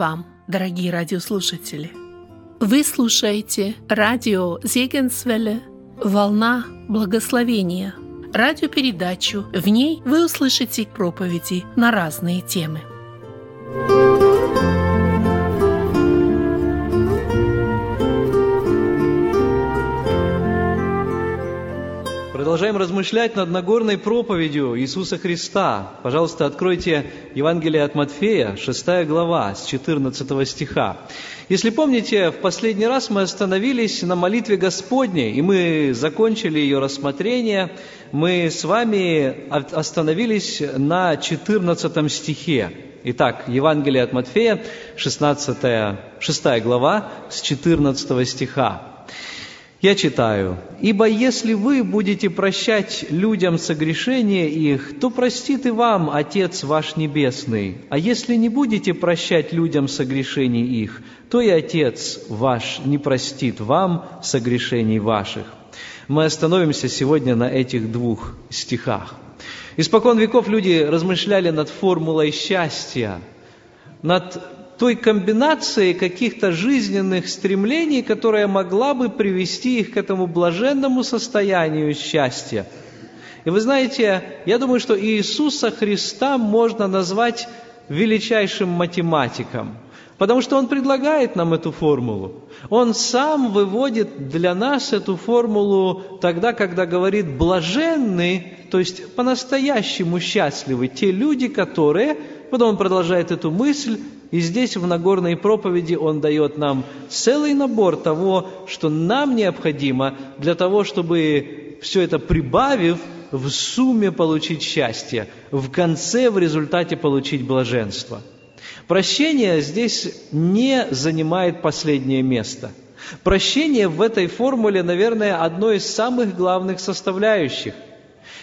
Вам, дорогие радиослушатели! Вы слушаете радио Зегенсвелле «Волна благословения» радиопередачу. В ней вы услышите проповеди на разные темы. Продолжаем размышлять над Нагорной проповедью Иисуса Христа. Пожалуйста, откройте Евангелие от Матфея, 6 глава, с 14 стиха. Если помните, в последний раз мы остановились на молитве Господней, и мы закончили ее рассмотрение. Мы с вами остановились на 14 стихе. Итак, Евангелие от Матфея, 16, 6 глава, с 14 стиха. Я читаю, «Ибо если вы будете прощать людям согрешения их, то простит и вам Отец ваш Небесный. А если не будете прощать людям согрешений их, то и Отец ваш не простит вам согрешений ваших». Мы остановимся сегодня на этих двух стихах. Испокон веков люди размышляли над формулой счастья, над той комбинации каких-то жизненных стремлений, которая могла бы привести их к этому блаженному состоянию счастья. И вы знаете, я думаю, что Иисуса Христа можно назвать величайшим математиком, потому что Он предлагает нам эту формулу. Он сам выводит для нас эту формулу тогда, когда говорит «блаженны», то есть по-настоящему счастливы те люди, которые, потом он продолжает эту мысль, и здесь в Нагорной проповеди он дает нам целый набор того, что нам необходимо для того, чтобы все это прибавив, в сумме получить счастье, в конце, в результате получить блаженство. Прощение здесь не занимает последнее место. Прощение в этой формуле, наверное, одно из самых главных составляющих.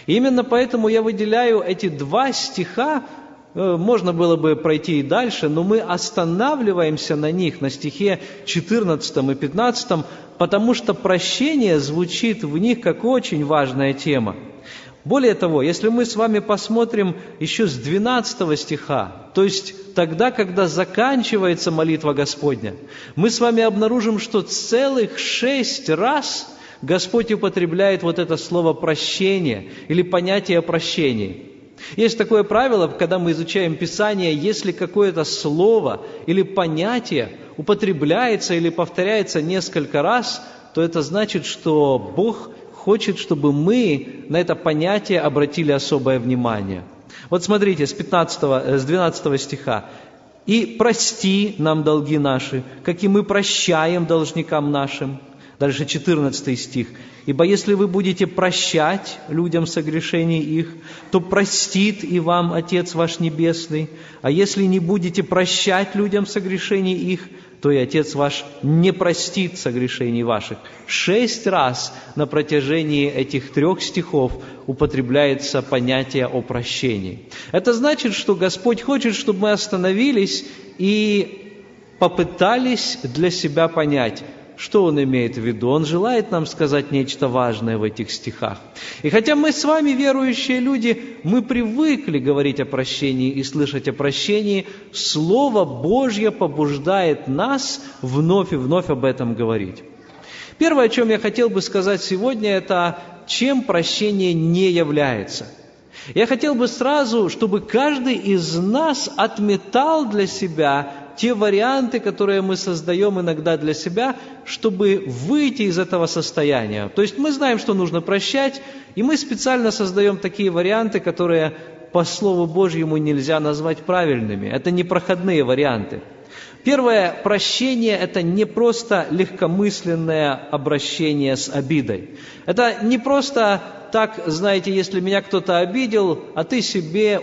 именно поэтому я выделяю эти два стиха можно было бы пройти и дальше, но мы останавливаемся на них, на стихе 14 и 15, потому что прощение звучит в них как очень важная тема. Более того, если мы с вами посмотрим еще с 12 стиха, то есть тогда, когда заканчивается молитва Господня, мы с вами обнаружим, что целых шесть раз Господь употребляет вот это слово «прощение» или понятие прощения. Есть такое правило, когда мы изучаем Писание, если какое-то слово или понятие употребляется или повторяется несколько раз, то это значит, что Бог хочет, чтобы мы на это понятие обратили особое внимание. Вот смотрите, с, 15, с 12 стиха. «И прости нам долги наши, как и мы прощаем должникам нашим». Дальше 14 стих. Ибо если вы будете прощать людям согрешений их, то простит и вам Отец ваш Небесный. А если не будете прощать людям согрешений их, то и Отец ваш не простит согрешений ваших. Шесть раз на протяжении этих трех стихов употребляется понятие о прощении. Это значит, что Господь хочет, чтобы мы остановились и попытались для себя понять, что он имеет в виду? Он желает нам сказать нечто важное в этих стихах. И хотя мы с вами, верующие люди, мы привыкли говорить о прощении и слышать о прощении, Слово Божье побуждает нас вновь и вновь об этом говорить. Первое, о чем я хотел бы сказать сегодня, это чем прощение не является. Я хотел бы сразу, чтобы каждый из нас отметал для себя те варианты, которые мы создаем иногда для себя, чтобы выйти из этого состояния. То есть мы знаем, что нужно прощать, и мы специально создаем такие варианты, которые по Слову Божьему нельзя назвать правильными. Это непроходные варианты. Первое, прощение – это не просто легкомысленное обращение с обидой. Это не просто так, знаете, если меня кто-то обидел, а ты себе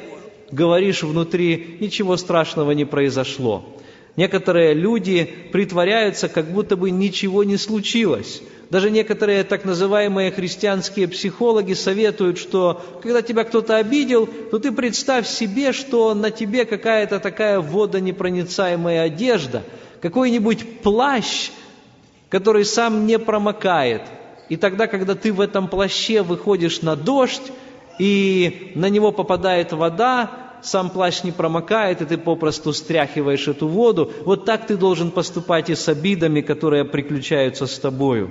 говоришь внутри, ничего страшного не произошло. Некоторые люди притворяются, как будто бы ничего не случилось. Даже некоторые так называемые христианские психологи советуют, что когда тебя кто-то обидел, то ты представь себе, что на тебе какая-то такая водонепроницаемая одежда, какой-нибудь плащ, который сам не промокает. И тогда, когда ты в этом плаще выходишь на дождь, и на него попадает вода, сам плащ не промокает, и ты попросту стряхиваешь эту воду. Вот так ты должен поступать и с обидами, которые приключаются с тобою.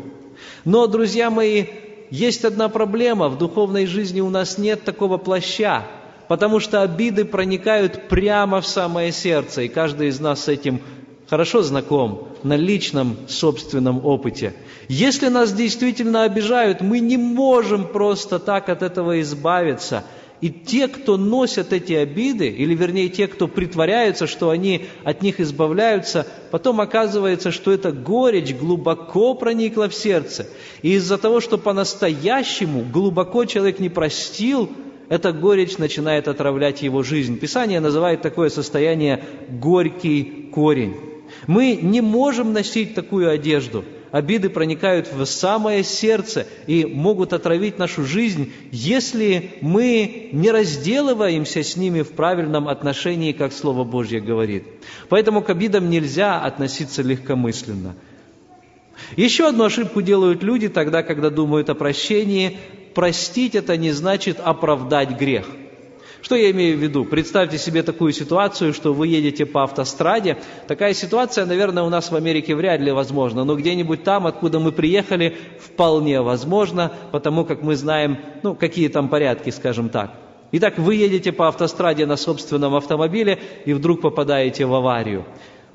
Но, друзья мои, есть одна проблема. В духовной жизни у нас нет такого плаща, потому что обиды проникают прямо в самое сердце, и каждый из нас с этим хорошо знаком на личном собственном опыте. Если нас действительно обижают, мы не можем просто так от этого избавиться – и те, кто носят эти обиды, или вернее те, кто притворяются, что они от них избавляются, потом оказывается, что эта горечь глубоко проникла в сердце. И из-за того, что по-настоящему глубоко человек не простил, эта горечь начинает отравлять его жизнь. Писание называет такое состояние «горький корень». Мы не можем носить такую одежду – обиды проникают в самое сердце и могут отравить нашу жизнь, если мы не разделываемся с ними в правильном отношении, как Слово Божье говорит. Поэтому к обидам нельзя относиться легкомысленно. Еще одну ошибку делают люди тогда, когда думают о прощении. Простить это не значит оправдать грех – что я имею в виду? Представьте себе такую ситуацию, что вы едете по автостраде. Такая ситуация, наверное, у нас в Америке вряд ли возможна, но где-нибудь там, откуда мы приехали, вполне возможно, потому как мы знаем, ну, какие там порядки, скажем так. Итак, вы едете по автостраде на собственном автомобиле и вдруг попадаете в аварию.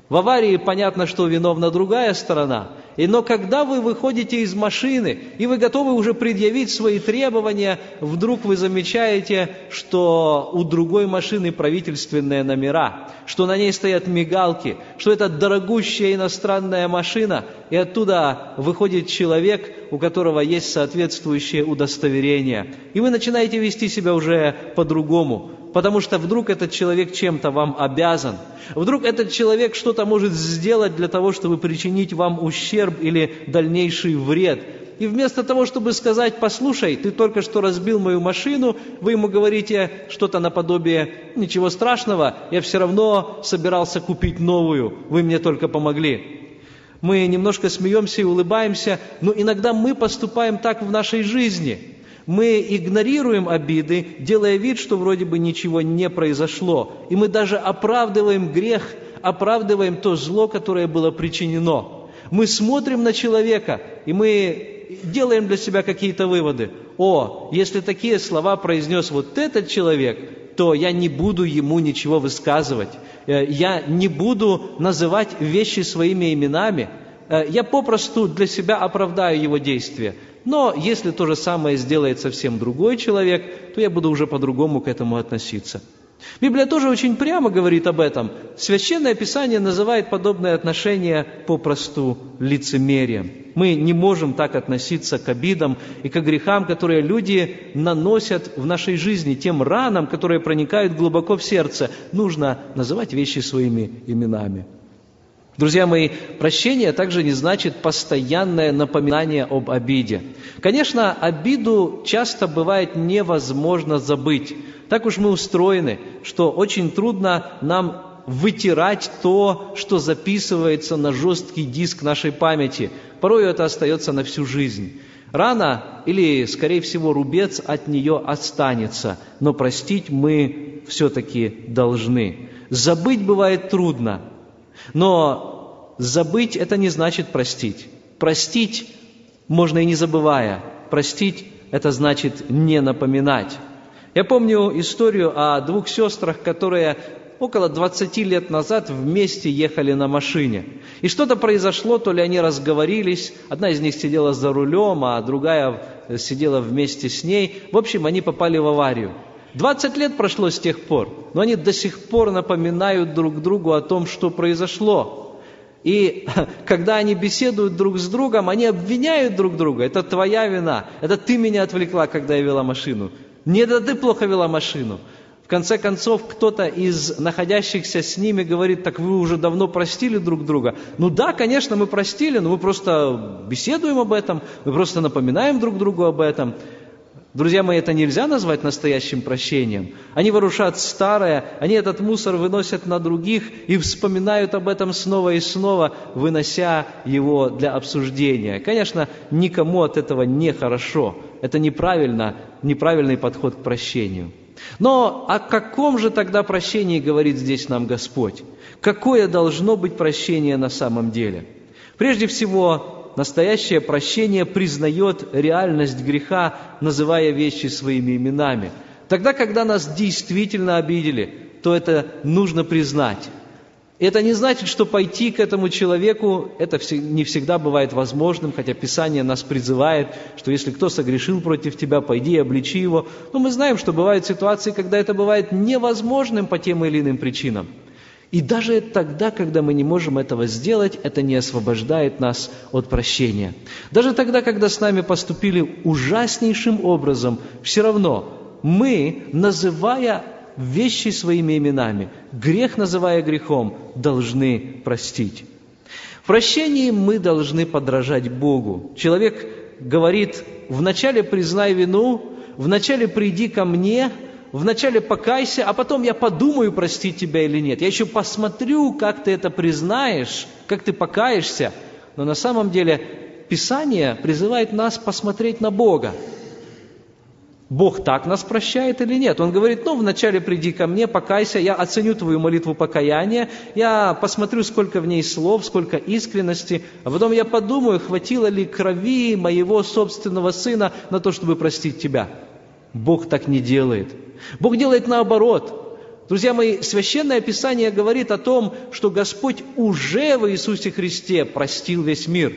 В аварии понятно, что виновна другая сторона. И, но когда вы выходите из машины, и вы готовы уже предъявить свои требования, вдруг вы замечаете, что у другой машины правительственные номера, что на ней стоят мигалки, что это дорогущая иностранная машина, и оттуда выходит человек, у которого есть соответствующее удостоверение. И вы начинаете вести себя уже по-другому потому что вдруг этот человек чем-то вам обязан, вдруг этот человек что-то может сделать для того, чтобы причинить вам ущерб или дальнейший вред. И вместо того, чтобы сказать, послушай, ты только что разбил мою машину, вы ему говорите что-то наподобие, ничего страшного, я все равно собирался купить новую, вы мне только помогли. Мы немножко смеемся и улыбаемся, но иногда мы поступаем так в нашей жизни – мы игнорируем обиды, делая вид, что вроде бы ничего не произошло. И мы даже оправдываем грех, оправдываем то зло, которое было причинено. Мы смотрим на человека, и мы делаем для себя какие-то выводы. О, если такие слова произнес вот этот человек, то я не буду ему ничего высказывать. Э, я не буду называть вещи своими именами. Э, я попросту для себя оправдаю его действия. Но если то же самое сделает совсем другой человек, то я буду уже по-другому к этому относиться. Библия тоже очень прямо говорит об этом. Священное Писание называет подобное отношение попросту лицемерием. Мы не можем так относиться к обидам и к грехам, которые люди наносят в нашей жизни, тем ранам, которые проникают глубоко в сердце. Нужно называть вещи своими именами. Друзья мои, прощение также не значит постоянное напоминание об обиде. Конечно, обиду часто бывает невозможно забыть. Так уж мы устроены, что очень трудно нам вытирать то, что записывается на жесткий диск нашей памяти. Порой это остается на всю жизнь. Рана или, скорее всего, рубец от нее останется, но простить мы все-таки должны. Забыть бывает трудно, но забыть это не значит простить. Простить можно и не забывая. Простить это значит не напоминать. Я помню историю о двух сестрах, которые около 20 лет назад вместе ехали на машине. И что-то произошло, то ли они разговорились, одна из них сидела за рулем, а другая сидела вместе с ней. В общем, они попали в аварию. 20 лет прошло с тех пор, но они до сих пор напоминают друг другу о том, что произошло. И когда они беседуют друг с другом, они обвиняют друг друга. Это твоя вина. Это ты меня отвлекла, когда я вела машину. Не это ты плохо вела машину. В конце концов, кто-то из находящихся с ними говорит, так вы уже давно простили друг друга. Ну да, конечно, мы простили, но мы просто беседуем об этом, мы просто напоминаем друг другу об этом. Друзья мои, это нельзя назвать настоящим прощением. Они ворушат старое, они этот мусор выносят на других и вспоминают об этом снова и снова, вынося его для обсуждения. Конечно, никому от этого не хорошо. Это неправильно, неправильный подход к прощению. Но о каком же тогда прощении говорит здесь нам Господь? Какое должно быть прощение на самом деле? Прежде всего, настоящее прощение признает реальность греха, называя вещи своими именами. Тогда, когда нас действительно обидели, то это нужно признать. Это не значит, что пойти к этому человеку, это не всегда бывает возможным, хотя Писание нас призывает, что если кто согрешил против тебя, пойди и обличи его. Но мы знаем, что бывают ситуации, когда это бывает невозможным по тем или иным причинам. И даже тогда, когда мы не можем этого сделать, это не освобождает нас от прощения. Даже тогда, когда с нами поступили ужаснейшим образом, все равно мы, называя вещи своими именами, грех называя грехом, должны простить. В прощении мы должны подражать Богу. Человек говорит, вначале признай вину, вначале приди ко мне, вначале покайся, а потом я подумаю, простить тебя или нет. Я еще посмотрю, как ты это признаешь, как ты покаешься. Но на самом деле Писание призывает нас посмотреть на Бога. Бог так нас прощает или нет? Он говорит, ну, вначале приди ко мне, покайся, я оценю твою молитву покаяния, я посмотрю, сколько в ней слов, сколько искренности, а потом я подумаю, хватило ли крови моего собственного сына на то, чтобы простить тебя. Бог так не делает. Бог делает наоборот. Друзья мои, Священное Писание говорит о том, что Господь уже в Иисусе Христе простил весь мир.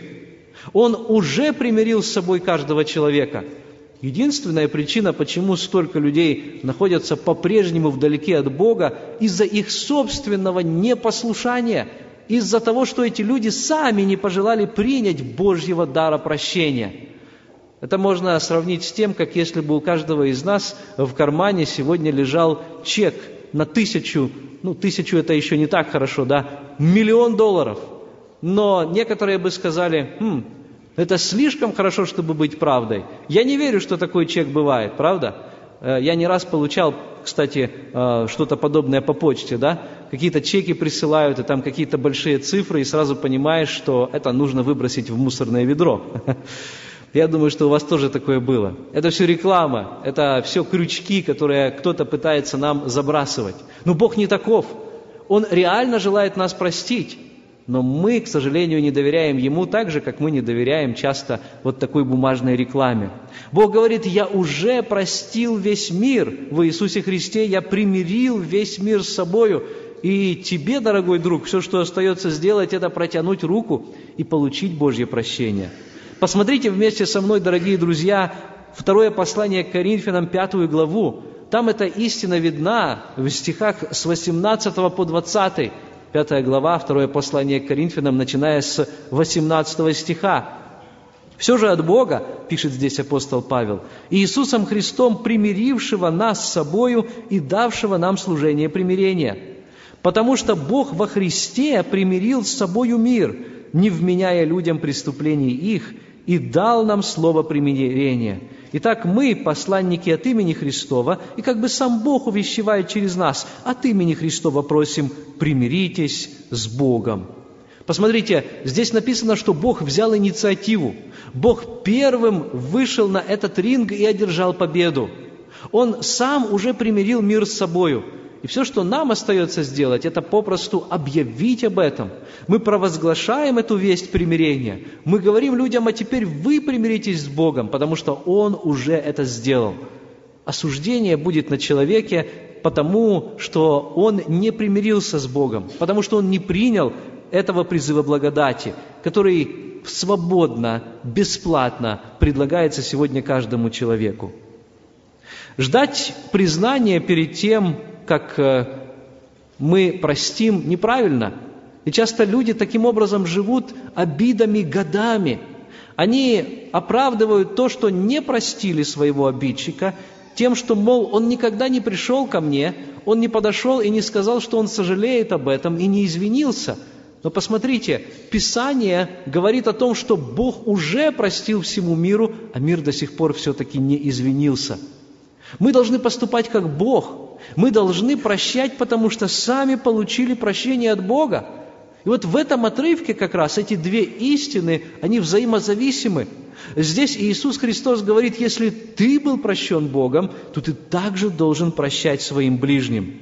Он уже примирил с собой каждого человека – Единственная причина, почему столько людей находятся по-прежнему вдалеке от Бога, из-за их собственного непослушания, из-за того, что эти люди сами не пожелали принять Божьего дара прощения. Это можно сравнить с тем, как если бы у каждого из нас в кармане сегодня лежал чек на тысячу, ну тысячу это еще не так хорошо, да, миллион долларов. Но некоторые бы сказали, хм, это слишком хорошо, чтобы быть правдой. Я не верю, что такой чек бывает, правда? Э, я не раз получал, кстати, э, что-то подобное по почте, да? Какие-то чеки присылают, и там какие-то большие цифры, и сразу понимаешь, что это нужно выбросить в мусорное ведро. Я думаю, что у вас тоже такое было. Это все реклама, это все крючки, которые кто-то пытается нам забрасывать. Но Бог не таков. Он реально желает нас простить. Но мы, к сожалению, не доверяем Ему так же, как мы не доверяем часто вот такой бумажной рекламе. Бог говорит, я уже простил весь мир в Иисусе Христе, я примирил весь мир с собою. И тебе, дорогой друг, все, что остается сделать, это протянуть руку и получить Божье прощение. Посмотрите вместе со мной, дорогие друзья, второе послание к Коринфянам, пятую главу. Там эта истина видна в стихах с 18 по 20. 5 глава, второе послание к Коринфянам, начиная с 18 стиха. «Все же от Бога, — пишет здесь апостол Павел, — Иисусом Христом, примирившего нас с собою и давшего нам служение примирения. Потому что Бог во Христе примирил с собою мир, не вменяя людям преступлений их, и дал нам слово примирения. Итак, мы, посланники от имени Христова, и как бы сам Бог увещевает через нас, от имени Христова просим, примиритесь с Богом. Посмотрите, здесь написано, что Бог взял инициативу. Бог первым вышел на этот ринг и одержал победу. Он сам уже примирил мир с собою – и все, что нам остается сделать, это попросту объявить об этом. Мы провозглашаем эту весть примирения. Мы говорим людям, а теперь вы примиритесь с Богом, потому что Он уже это сделал. Осуждение будет на человеке, потому что он не примирился с Богом, потому что он не принял этого призыва благодати, который свободно, бесплатно предлагается сегодня каждому человеку. Ждать признания перед тем, как э, мы простим, неправильно. И часто люди таким образом живут обидами годами. Они оправдывают то, что не простили своего обидчика, тем, что, мол, он никогда не пришел ко мне, он не подошел и не сказал, что он сожалеет об этом и не извинился. Но посмотрите, Писание говорит о том, что Бог уже простил всему миру, а мир до сих пор все-таки не извинился. Мы должны поступать как Бог – мы должны прощать, потому что сами получили прощение от Бога. И вот в этом отрывке как раз эти две истины, они взаимозависимы. Здесь Иисус Христос говорит, если ты был прощен Богом, то ты также должен прощать своим ближним.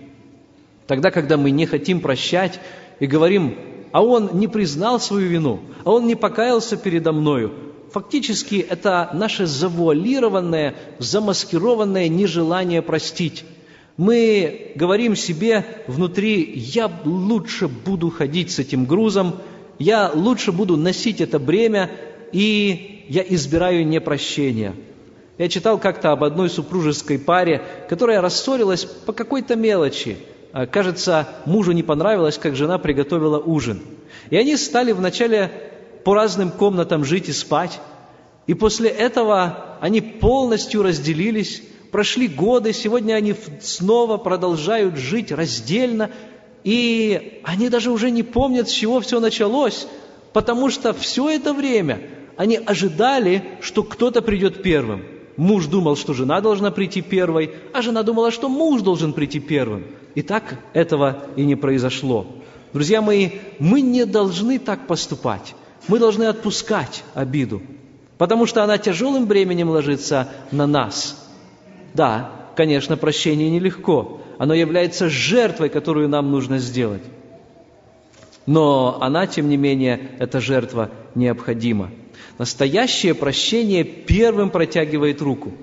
Тогда, когда мы не хотим прощать и говорим, а он не признал свою вину, а он не покаялся передо мною, фактически это наше завуалированное, замаскированное нежелание простить. Мы говорим себе внутри, я лучше буду ходить с этим грузом, я лучше буду носить это бремя, и я избираю непрощение. Я читал как-то об одной супружеской паре, которая рассорилась по какой-то мелочи. А, кажется, мужу не понравилось, как жена приготовила ужин. И они стали вначале по разным комнатам жить и спать. И после этого они полностью разделились, прошли годы, сегодня они снова продолжают жить раздельно, и они даже уже не помнят, с чего все началось, потому что все это время они ожидали, что кто-то придет первым. Муж думал, что жена должна прийти первой, а жена думала, что муж должен прийти первым. И так этого и не произошло. Друзья мои, мы не должны так поступать. Мы должны отпускать обиду, потому что она тяжелым бременем ложится на нас. Да, конечно, прощение нелегко. Оно является жертвой, которую нам нужно сделать. Но она, тем не менее, эта жертва необходима. Настоящее прощение первым протягивает руку –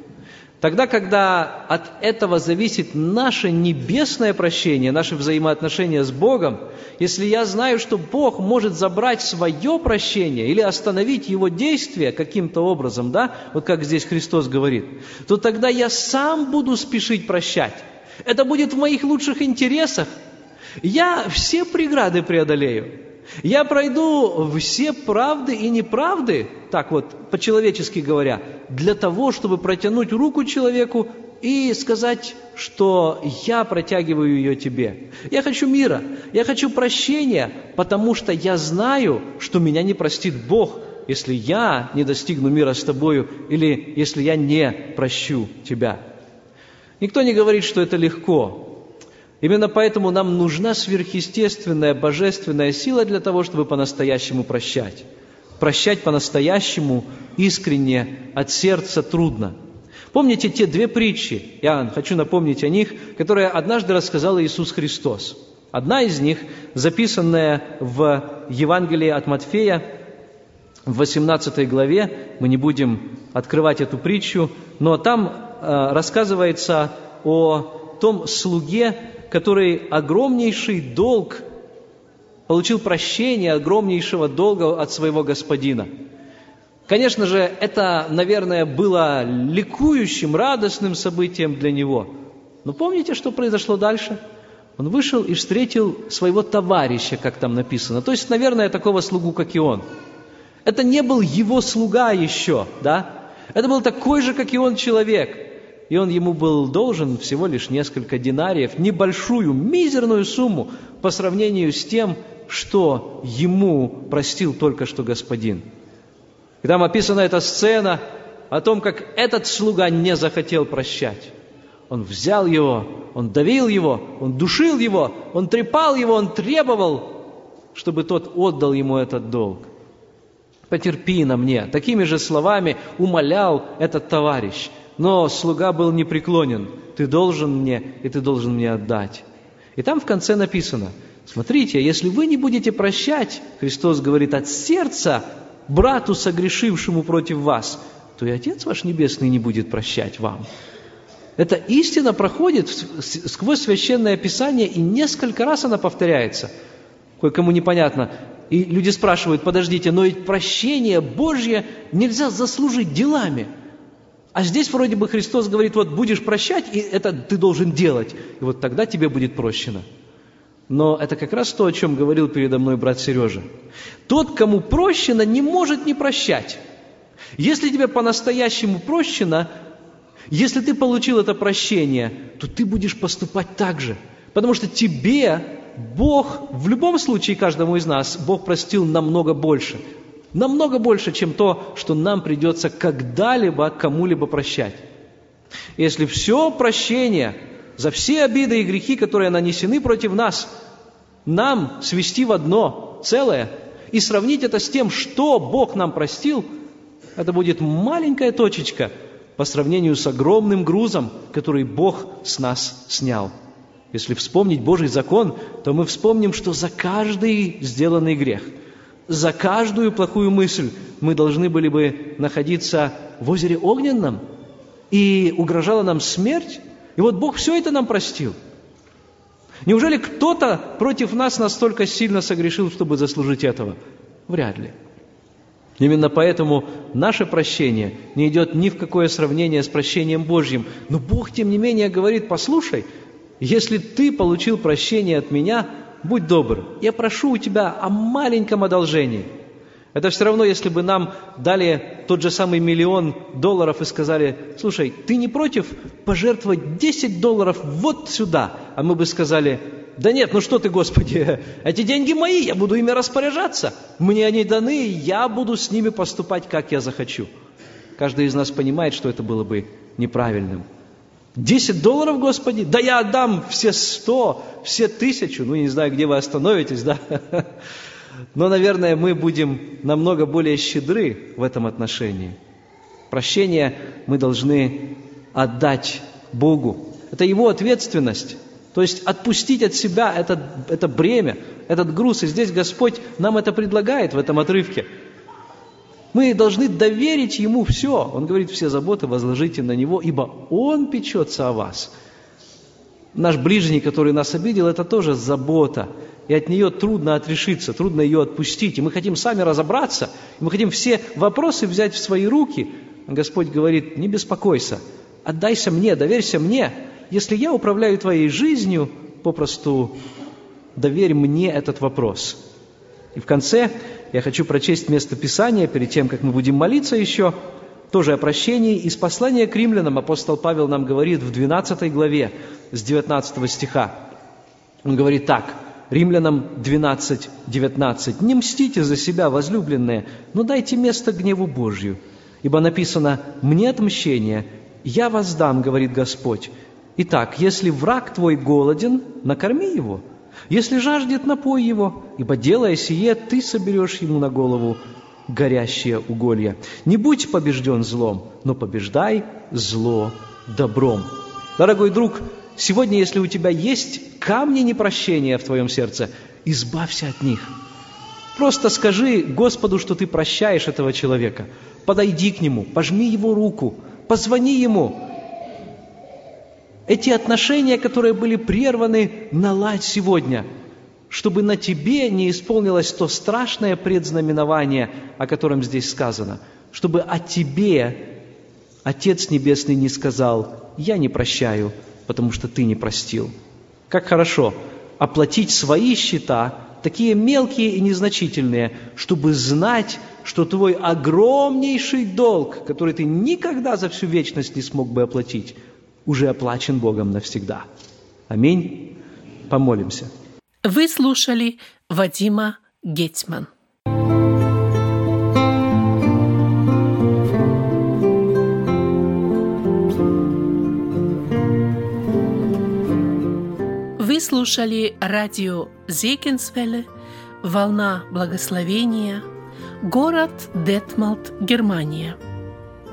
Тогда, когда от этого зависит наше небесное прощение, наши взаимоотношения с Богом, если я знаю, что Бог может забрать свое прощение или остановить его действие каким-то образом, да, вот как здесь Христос говорит, то тогда я сам буду спешить прощать. Это будет в моих лучших интересах. Я все преграды преодолею. Я пройду все правды и неправды, так вот, по-человечески говоря, для того, чтобы протянуть руку человеку и сказать, что я протягиваю ее тебе. Я хочу мира, я хочу прощения, потому что я знаю, что меня не простит Бог, если я не достигну мира с тобою или если я не прощу тебя. Никто не говорит, что это легко, Именно поэтому нам нужна сверхъестественная, божественная сила для того, чтобы по-настоящему прощать. Прощать по-настоящему, искренне, от сердца трудно. Помните те две притчи, я хочу напомнить о них, которые однажды рассказал Иисус Христос. Одна из них, записанная в Евангелии от Матфея, в 18 главе, мы не будем открывать эту притчу, но там э, рассказывается о том слуге, который огромнейший долг, получил прощение огромнейшего долга от своего господина. Конечно же, это, наверное, было ликующим, радостным событием для него. Но помните, что произошло дальше? Он вышел и встретил своего товарища, как там написано. То есть, наверное, такого слугу, как и он. Это не был его слуга еще, да? Это был такой же, как и он, человек и он ему был должен всего лишь несколько динариев, небольшую, мизерную сумму по сравнению с тем, что ему простил только что господин. И там описана эта сцена о том, как этот слуга не захотел прощать. Он взял его, он давил его, он душил его, он трепал его, он требовал, чтобы тот отдал ему этот долг. Потерпи на мне. Такими же словами умолял этот товарищ. Но слуга был непреклонен. Ты должен мне, и ты должен мне отдать. И там в конце написано, смотрите, если вы не будете прощать, Христос говорит, от сердца брату, согрешившему против вас, то и Отец ваш Небесный не будет прощать вам. Эта истина проходит сквозь Священное Писание, и несколько раз она повторяется. Кое-кому непонятно. И люди спрашивают, подождите, но ведь прощение Божье нельзя заслужить делами – а здесь вроде бы Христос говорит, вот будешь прощать, и это ты должен делать. И вот тогда тебе будет прощено. Но это как раз то, о чем говорил передо мной брат Сережа. Тот, кому прощено, не может не прощать. Если тебе по-настоящему прощено, если ты получил это прощение, то ты будешь поступать так же. Потому что тебе Бог, в любом случае каждому из нас, Бог простил намного больше. Намного больше, чем то, что нам придется когда-либо кому-либо прощать. Если все прощение за все обиды и грехи, которые нанесены против нас, нам свести в одно целое и сравнить это с тем, что Бог нам простил, Это будет маленькая точечка по сравнению с огромным грузом, который Бог с нас снял. Если вспомнить Божий закон, то мы вспомним, что за каждый сделанный грех, за каждую плохую мысль мы должны были бы находиться в озере Огненном, и угрожала нам смерть, и вот Бог все это нам простил. Неужели кто-то против нас настолько сильно согрешил, чтобы заслужить этого? Вряд ли. Именно поэтому наше прощение не идет ни в какое сравнение с прощением Божьим. Но Бог, тем не менее, говорит, послушай, если ты получил прощение от меня, будь добр, я прошу у тебя о маленьком одолжении – это все равно, если бы нам дали тот же самый миллион долларов и сказали, слушай, ты не против пожертвовать 10 долларов вот сюда? А мы бы сказали, да нет, ну что ты, Господи, эти деньги мои, я буду ими распоряжаться. Мне они даны, я буду с ними поступать, как я захочу. Каждый из нас понимает, что это было бы неправильным. 10 долларов, Господи? Да я отдам все 100, все тысячу. Ну, не знаю, где вы остановитесь, да? Но, наверное, мы будем намного более щедры в этом отношении. Прощение мы должны отдать Богу. Это Его ответственность. То есть отпустить от себя это, это бремя, этот груз. И здесь Господь нам это предлагает в этом отрывке. Мы должны доверить Ему все. Он говорит, все заботы возложите на Него, ибо Он печется о вас. Наш ближний, который нас обидел, это тоже забота и от нее трудно отрешиться, трудно ее отпустить. И мы хотим сами разобраться, и мы хотим все вопросы взять в свои руки. Господь говорит, не беспокойся, отдайся мне, доверься мне. Если я управляю твоей жизнью, попросту доверь мне этот вопрос. И в конце я хочу прочесть место Писания, перед тем, как мы будем молиться еще, тоже о прощении. Из послания к римлянам апостол Павел нам говорит в 12 главе с 19 стиха. Он говорит так – Римлянам 12, 19. «Не мстите за себя, возлюбленные, но дайте место гневу Божью, ибо написано «Мне отмщение, я воздам, говорит Господь». Итак, если враг твой голоден, накорми его, если жаждет, напой его, ибо делая сие, ты соберешь ему на голову горящее уголье. Не будь побежден злом, но побеждай зло добром. Дорогой друг, Сегодня, если у тебя есть камни непрощения в твоем сердце, избавься от них. Просто скажи Господу, что ты прощаешь этого человека. Подойди к нему, пожми его руку, позвони ему. Эти отношения, которые были прерваны, наладь сегодня, чтобы на тебе не исполнилось то страшное предзнаменование, о котором здесь сказано, чтобы о тебе Отец Небесный не сказал, я не прощаю, потому что ты не простил. Как хорошо оплатить свои счета, такие мелкие и незначительные, чтобы знать, что твой огромнейший долг, который ты никогда за всю вечность не смог бы оплатить, уже оплачен Богом навсегда. Аминь. Помолимся. Вы слушали Вадима Гетман. Вы слушали радио Зекинсвелле «Волна благословения», город Детмалт, Германия.